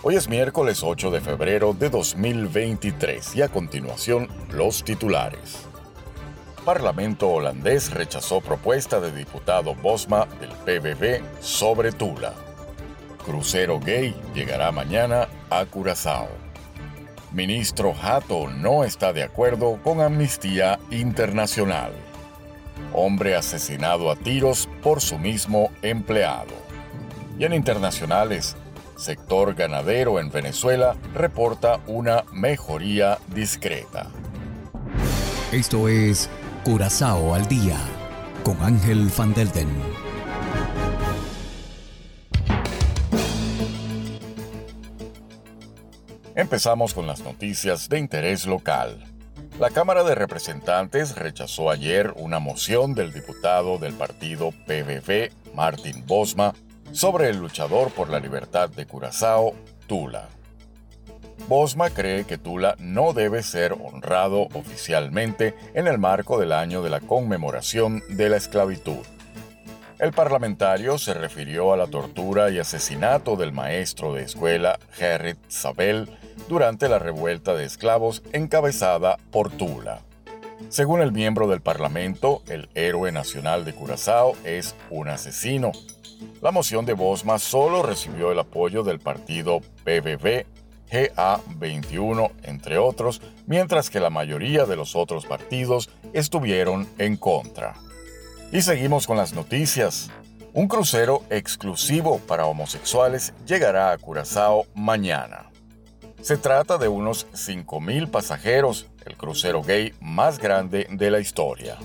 Hoy es miércoles 8 de febrero de 2023 y a continuación los titulares. Parlamento holandés rechazó propuesta de diputado Bosma del PBB sobre Tula. Crucero gay llegará mañana a Curazao. Ministro Hato no está de acuerdo con Amnistía Internacional. Hombre asesinado a tiros por su mismo empleado. Y en internacionales, sector ganadero en Venezuela reporta una mejoría discreta. Esto es Curazao al día con Ángel Van Delden. Empezamos con las noticias de interés local. La Cámara de Representantes rechazó ayer una moción del diputado del partido PVV, Martin Bosma, sobre el luchador por la libertad de Curazao, Tula. Bosma cree que Tula no debe ser honrado oficialmente en el marco del año de la conmemoración de la esclavitud. El parlamentario se refirió a la tortura y asesinato del maestro de escuela Gerrit Sabel durante la revuelta de esclavos encabezada por Tula. Según el miembro del Parlamento, el héroe nacional de Curazao es un asesino la moción de Bosma solo recibió el apoyo del partido PBB, GA21, entre otros, mientras que la mayoría de los otros partidos estuvieron en contra. Y seguimos con las noticias. Un crucero exclusivo para homosexuales llegará a Curazao mañana. Se trata de unos 5.000 pasajeros, el crucero gay más grande de la historia.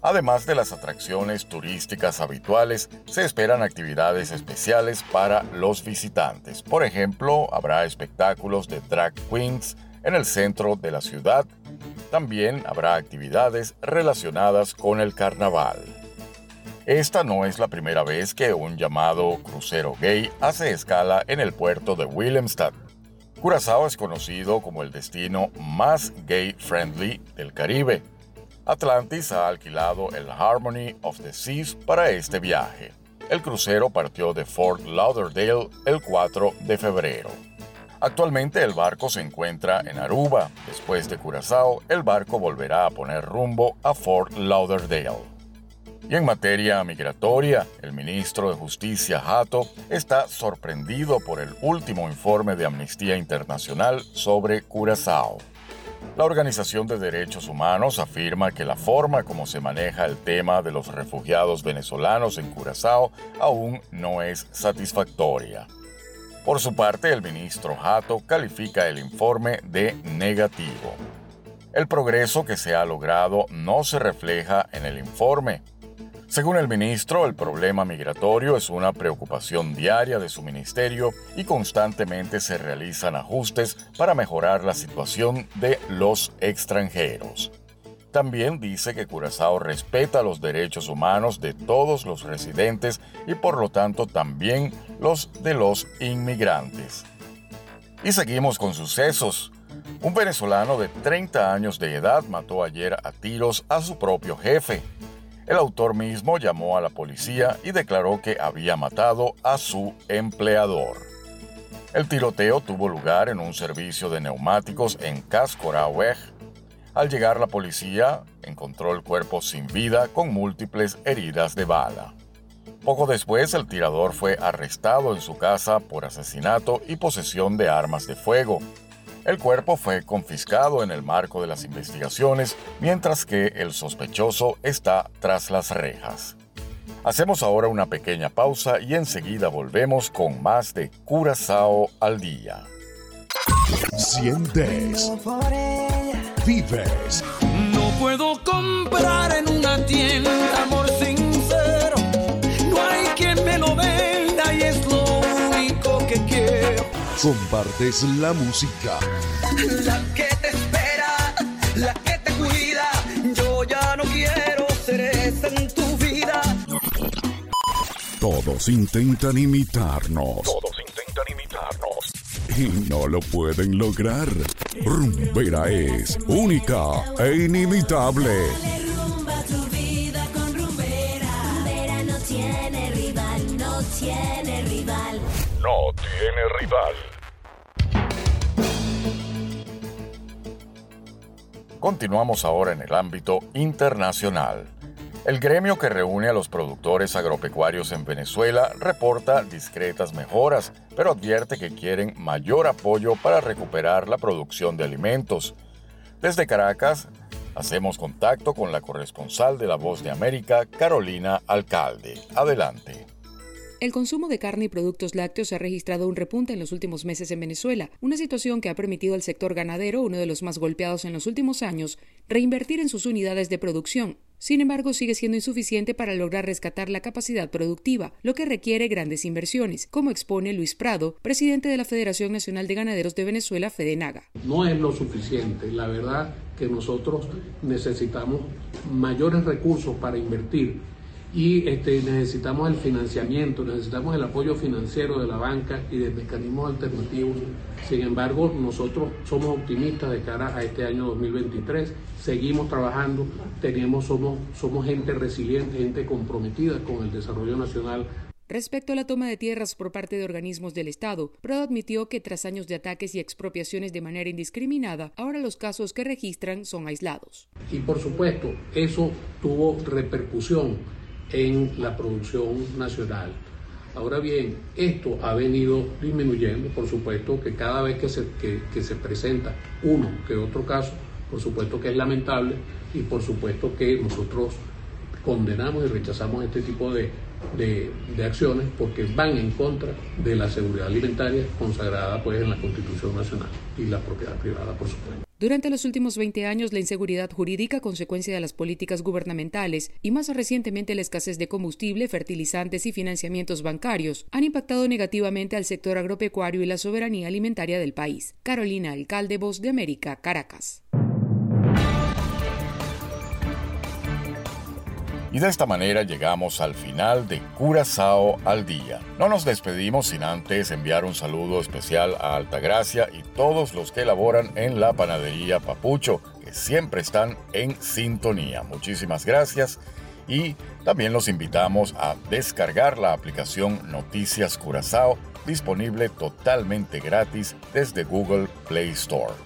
Además de las atracciones turísticas habituales, se esperan actividades especiales para los visitantes. Por ejemplo, habrá espectáculos de drag queens en el centro de la ciudad. También habrá actividades relacionadas con el carnaval. Esta no es la primera vez que un llamado crucero gay hace escala en el puerto de Willemstad. Curazao es conocido como el destino más gay friendly del Caribe Atlantis ha alquilado el Harmony of the Seas para este viaje. El crucero partió de Fort Lauderdale el 4 de febrero. Actualmente el barco se encuentra en Aruba. Después de Curazao, el barco volverá a poner rumbo a Fort Lauderdale. Y en materia migratoria, el ministro de Justicia Hato está sorprendido por el último informe de Amnistía Internacional sobre Curazao. La Organización de Derechos Humanos afirma que la forma como se maneja el tema de los refugiados venezolanos en Curazao aún no es satisfactoria. Por su parte, el ministro Hato califica el informe de negativo. El progreso que se ha logrado no se refleja en el informe, según el ministro, el problema migratorio es una preocupación diaria de su ministerio y constantemente se realizan ajustes para mejorar la situación de los extranjeros. También dice que Curazao respeta los derechos humanos de todos los residentes y por lo tanto también los de los inmigrantes. Y seguimos con sucesos. Un venezolano de 30 años de edad mató ayer a tiros a su propio jefe. El autor mismo llamó a la policía y declaró que había matado a su empleador. El tiroteo tuvo lugar en un servicio de neumáticos en Cascoraweg. Al llegar la policía, encontró el cuerpo sin vida con múltiples heridas de bala. Poco después, el tirador fue arrestado en su casa por asesinato y posesión de armas de fuego. El cuerpo fue confiscado en el marco de las investigaciones, mientras que el sospechoso está tras las rejas. Hacemos ahora una pequeña pausa y enseguida volvemos con más de Curazao al día. Sientes. Vives. No puedo comprar Compartes la música. La que te espera, la que te cuida. Yo ya no quiero ser esa en tu vida. Todos intentan imitarnos. Todos intentan imitarnos. Y no lo pueden lograr. Rumbera es única e inimitable. Rumba tu vida con rumbera. Rumbera no tiene rival, no tiene rival. No tiene rival. Continuamos ahora en el ámbito internacional. El gremio que reúne a los productores agropecuarios en Venezuela reporta discretas mejoras, pero advierte que quieren mayor apoyo para recuperar la producción de alimentos. Desde Caracas, hacemos contacto con la corresponsal de La Voz de América, Carolina Alcalde. Adelante. El consumo de carne y productos lácteos ha registrado un repunte en los últimos meses en Venezuela, una situación que ha permitido al sector ganadero, uno de los más golpeados en los últimos años, reinvertir en sus unidades de producción. Sin embargo, sigue siendo insuficiente para lograr rescatar la capacidad productiva, lo que requiere grandes inversiones, como expone Luis Prado, presidente de la Federación Nacional de Ganaderos de Venezuela, Fedenaga. No es lo suficiente. La verdad que nosotros necesitamos mayores recursos para invertir y este, necesitamos el financiamiento, necesitamos el apoyo financiero de la banca y de mecanismos alternativos. Sin embargo, nosotros somos optimistas de cara a este año 2023, seguimos trabajando, tenemos, somos, somos gente resiliente, gente comprometida con el desarrollo nacional. Respecto a la toma de tierras por parte de organismos del Estado, Prado admitió que tras años de ataques y expropiaciones de manera indiscriminada, ahora los casos que registran son aislados. Y por supuesto, eso tuvo repercusión en la producción nacional. Ahora bien, esto ha venido disminuyendo, por supuesto que cada vez que se, que, se presenta uno que otro caso, por supuesto que es lamentable y por supuesto que nosotros condenamos y rechazamos este tipo de, de, de, acciones porque van en contra de la seguridad alimentaria consagrada pues en la Constitución Nacional y la propiedad privada, por supuesto. Durante los últimos 20 años, la inseguridad jurídica, consecuencia de las políticas gubernamentales y más recientemente la escasez de combustible, fertilizantes y financiamientos bancarios, han impactado negativamente al sector agropecuario y la soberanía alimentaria del país. Carolina Alcalde, Voz de América, Caracas. Y de esta manera llegamos al final de Curazao al día. No nos despedimos sin antes enviar un saludo especial a Altagracia y todos los que elaboran en la panadería Papucho, que siempre están en sintonía. Muchísimas gracias y también los invitamos a descargar la aplicación Noticias Curazao, disponible totalmente gratis desde Google Play Store.